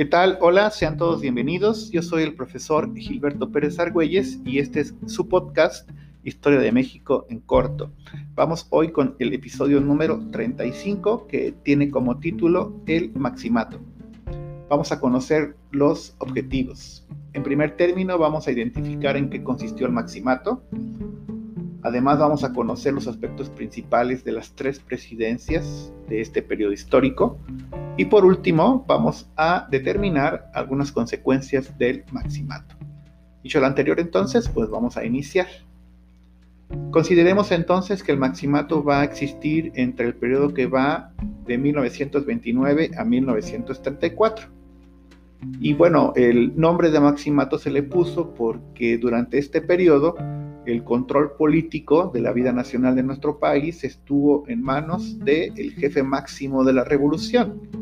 ¿Qué tal? Hola, sean todos bienvenidos. Yo soy el profesor Gilberto Pérez Argüelles y este es su podcast Historia de México en corto. Vamos hoy con el episodio número 35 que tiene como título El Maximato. Vamos a conocer los objetivos. En primer término vamos a identificar en qué consistió el Maximato. Además vamos a conocer los aspectos principales de las tres presidencias de este periodo histórico y por último, vamos a determinar algunas consecuencias del maximato. Dicho lo anterior entonces, pues vamos a iniciar. Consideremos entonces que el maximato va a existir entre el periodo que va de 1929 a 1934. Y bueno, el nombre de maximato se le puso porque durante este periodo el control político de la vida nacional de nuestro país estuvo en manos del jefe máximo de la revolución,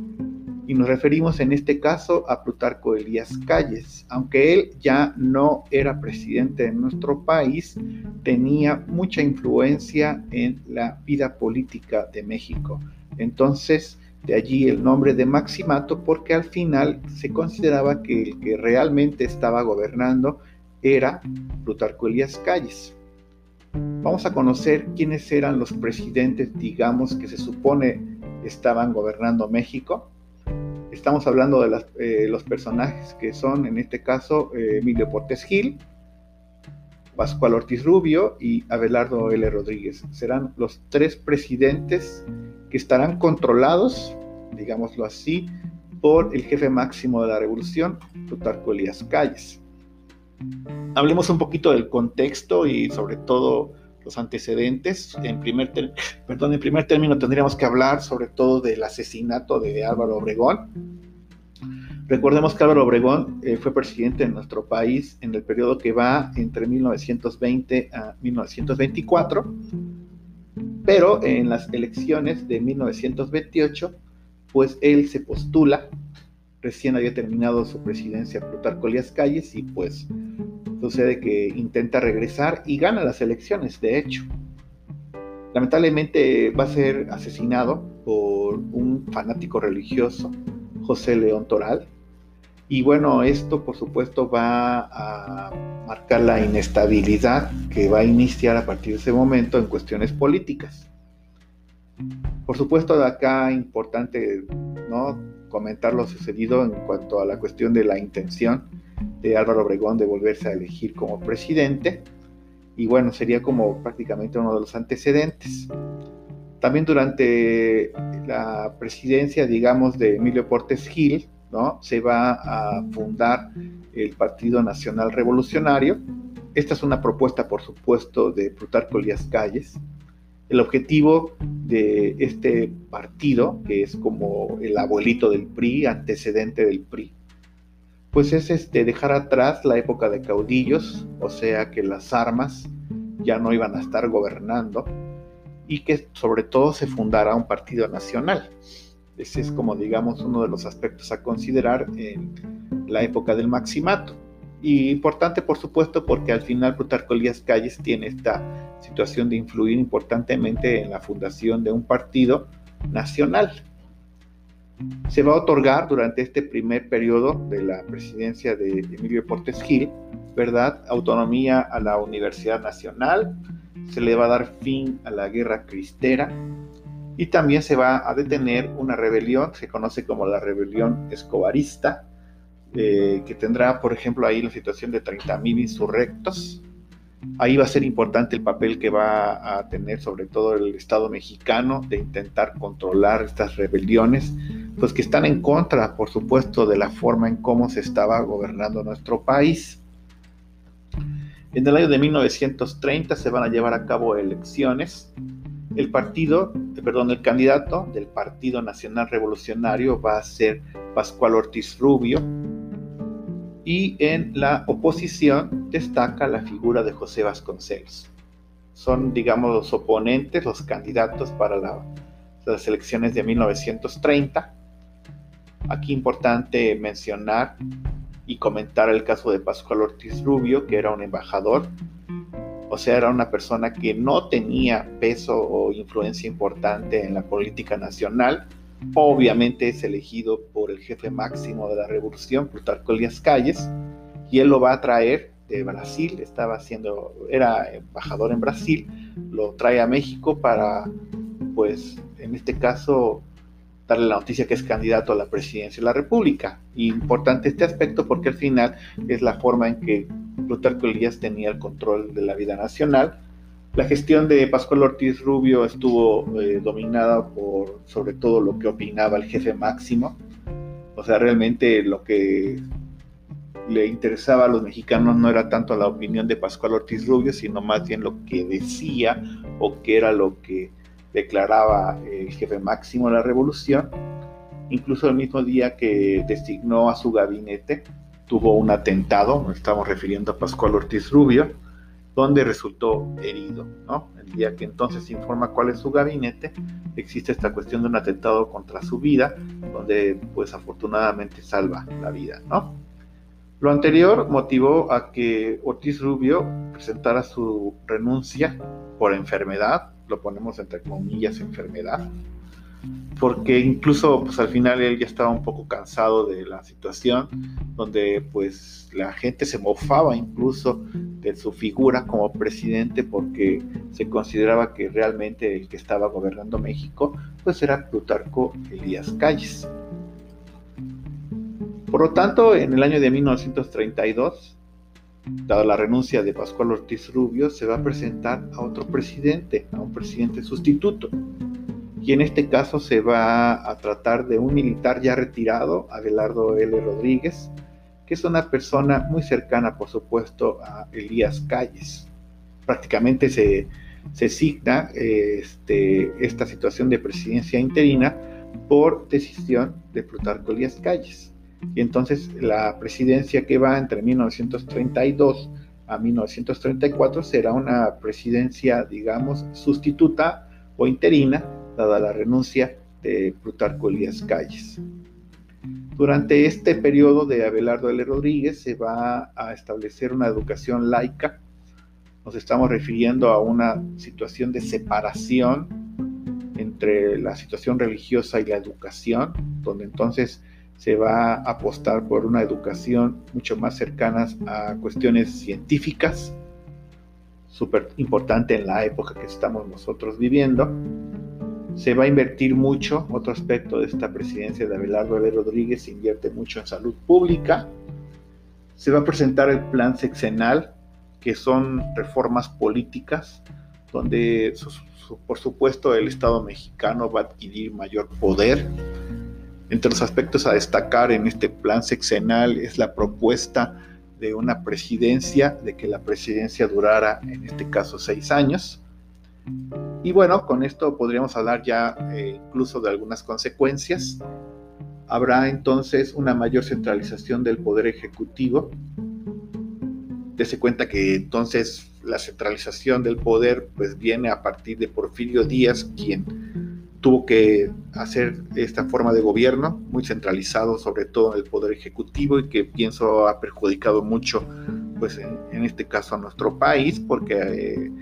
y nos referimos en este caso a Plutarco Elías Calles. Aunque él ya no era presidente de nuestro país, tenía mucha influencia en la vida política de México. Entonces, de allí el nombre de Maximato, porque al final se consideraba que el que realmente estaba gobernando era Plutarco Elías Calles. Vamos a conocer quiénes eran los presidentes, digamos, que se supone estaban gobernando México. Estamos hablando de eh, los personajes que son, en este caso, eh, Emilio Portes Gil, Pascual Ortiz Rubio y Abelardo L. Rodríguez. Serán los tres presidentes que estarán controlados, digámoslo así, por el jefe máximo de la revolución, Plutarco Elías Calles. Hablemos un poquito del contexto y sobre todo los antecedentes. En primer, perdón, en primer término tendríamos que hablar sobre todo del asesinato de Álvaro Obregón. Recordemos que Álvaro Obregón eh, fue presidente de nuestro país en el periodo que va entre 1920 a 1924, pero en las elecciones de 1928, pues él se postula, recién había terminado su presidencia Plutarco Elías Calles y pues sucede que intenta regresar y gana las elecciones, de hecho. Lamentablemente va a ser asesinado por un fanático religioso, José León Toral. Y bueno, esto por supuesto va a marcar la inestabilidad que va a iniciar a partir de ese momento en cuestiones políticas. Por supuesto, de acá importante ¿no? comentar lo sucedido en cuanto a la cuestión de la intención de Álvaro Obregón de volverse a elegir como presidente. Y bueno, sería como prácticamente uno de los antecedentes. También durante la presidencia, digamos, de Emilio Portes Gil, ¿no? se va a fundar el Partido Nacional Revolucionario. Esta es una propuesta, por supuesto, de Plutarco Elías Calles. El objetivo de este partido, que es como el abuelito del PRI, antecedente del PRI, pues es este, dejar atrás la época de caudillos, o sea que las armas ya no iban a estar gobernando y que sobre todo se fundara un partido nacional. Ese es como digamos uno de los aspectos a considerar en la época del maximato. Y importante por supuesto porque al final Plutarco Elías Calles tiene esta situación de influir importantemente en la fundación de un partido nacional se va a otorgar durante este primer periodo de la presidencia de Emilio Portes Gil, ¿verdad? Autonomía a la Universidad Nacional, se le va a dar fin a la guerra cristera y también se va a detener una rebelión, se conoce como la rebelión escobarista, eh, que tendrá, por ejemplo, ahí la situación de 30.000 insurrectos. Ahí va a ser importante el papel que va a tener sobre todo el Estado mexicano de intentar controlar estas rebeliones pues que están en contra, por supuesto, de la forma en cómo se estaba gobernando nuestro país. En el año de 1930 se van a llevar a cabo elecciones. El partido, eh, perdón, el candidato del Partido Nacional Revolucionario va a ser Pascual Ortiz Rubio. Y en la oposición destaca la figura de José Vasconcelos. Son, digamos, los oponentes, los candidatos para las elecciones de 1930 Aquí importante mencionar y comentar el caso de Pascual Ortiz Rubio, que era un embajador, o sea, era una persona que no tenía peso o influencia importante en la política nacional, obviamente es elegido por el jefe máximo de la revolución, Plutarco Elías Calles, y él lo va a traer de Brasil, estaba haciendo, era embajador en Brasil, lo trae a México para, pues, en este caso, darle la noticia que es candidato a la presidencia de la República. importante este aspecto porque al final es la forma en que Plutarco Elías tenía el control de la vida nacional. La gestión de Pascual Ortiz Rubio estuvo eh, dominada por sobre todo lo que opinaba el jefe máximo. O sea, realmente lo que le interesaba a los mexicanos no era tanto la opinión de Pascual Ortiz Rubio, sino más bien lo que decía o que era lo que declaraba el jefe máximo de la revolución. Incluso el mismo día que designó a su gabinete, tuvo un atentado, nos estamos refiriendo a Pascual Ortiz Rubio, donde resultó herido. ¿no? El día que entonces informa cuál es su gabinete, existe esta cuestión de un atentado contra su vida, donde pues afortunadamente salva la vida. ¿no? Lo anterior motivó a que Ortiz Rubio presentara su renuncia por enfermedad, lo ponemos entre comillas enfermedad, porque incluso pues al final él ya estaba un poco cansado de la situación, donde pues la gente se mofaba incluso de su figura como presidente porque se consideraba que realmente el que estaba gobernando México pues era Plutarco Elías Calles. Por lo tanto, en el año de 1932, dada la renuncia de Pascual Ortiz Rubio, se va a presentar a otro presidente, a un presidente sustituto. Y en este caso se va a tratar de un militar ya retirado, Abelardo L. Rodríguez, que es una persona muy cercana, por supuesto, a Elías Calles. Prácticamente se, se signa este, esta situación de presidencia interina por decisión de Plutarco Elías Calles. Y entonces la presidencia que va entre 1932 a 1934 será una presidencia, digamos, sustituta o interina, dada la renuncia de Plutarco Elías Calles. Durante este periodo de Abelardo L. Rodríguez se va a establecer una educación laica. Nos estamos refiriendo a una situación de separación entre la situación religiosa y la educación, donde entonces se va a apostar por una educación mucho más cercana a cuestiones científicas, súper importante en la época que estamos nosotros viviendo. Se va a invertir mucho, otro aspecto de esta presidencia de Abelardo L. Rodríguez, se invierte mucho en salud pública. Se va a presentar el plan sexenal, que son reformas políticas, donde por supuesto el Estado mexicano va a adquirir mayor poder entre los aspectos a destacar en este plan sexenal es la propuesta de una presidencia, de que la presidencia durara en este caso seis años. Y bueno, con esto podríamos hablar ya eh, incluso de algunas consecuencias. Habrá entonces una mayor centralización del poder ejecutivo. Dese cuenta que entonces la centralización del poder pues viene a partir de Porfirio Díaz, quien tuvo que hacer esta forma de gobierno muy centralizado sobre todo en el poder ejecutivo y que pienso ha perjudicado mucho pues en, este caso a nuestro país porque eh,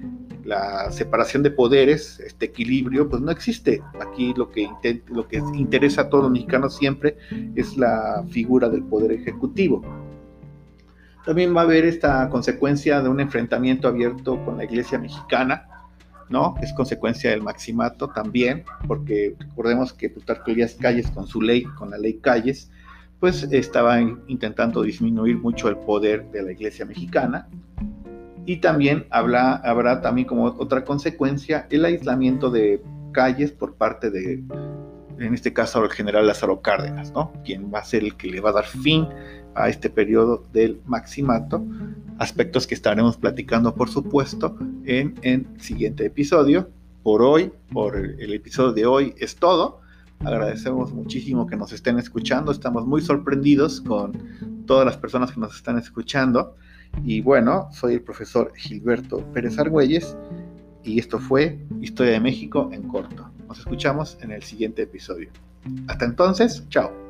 la separación de poderes, este equilibrio, pues no existe. Aquí lo que, lo que interesa a todos los mexicanos siempre es la figura del poder ejecutivo. También va a haber esta consecuencia de un enfrentamiento abierto con la iglesia mexicana, ¿no? Es consecuencia del maximato también, porque recordemos que Plutarco Elías Calles con su ley, con la ley Calles, pues estaba intentando disminuir mucho el poder de la iglesia mexicana. Y también habrá, habrá también como otra consecuencia el aislamiento de Calles por parte de, en este caso, el general Lázaro Cárdenas, ¿no? Quien va a ser el que le va a dar fin a este periodo del maximato, aspectos que estaremos platicando por supuesto en el siguiente episodio. Por hoy, por el episodio de hoy es todo. Agradecemos muchísimo que nos estén escuchando, estamos muy sorprendidos con todas las personas que nos están escuchando. Y bueno, soy el profesor Gilberto Pérez Argüelles y esto fue Historia de México en corto. Nos escuchamos en el siguiente episodio. Hasta entonces, chao.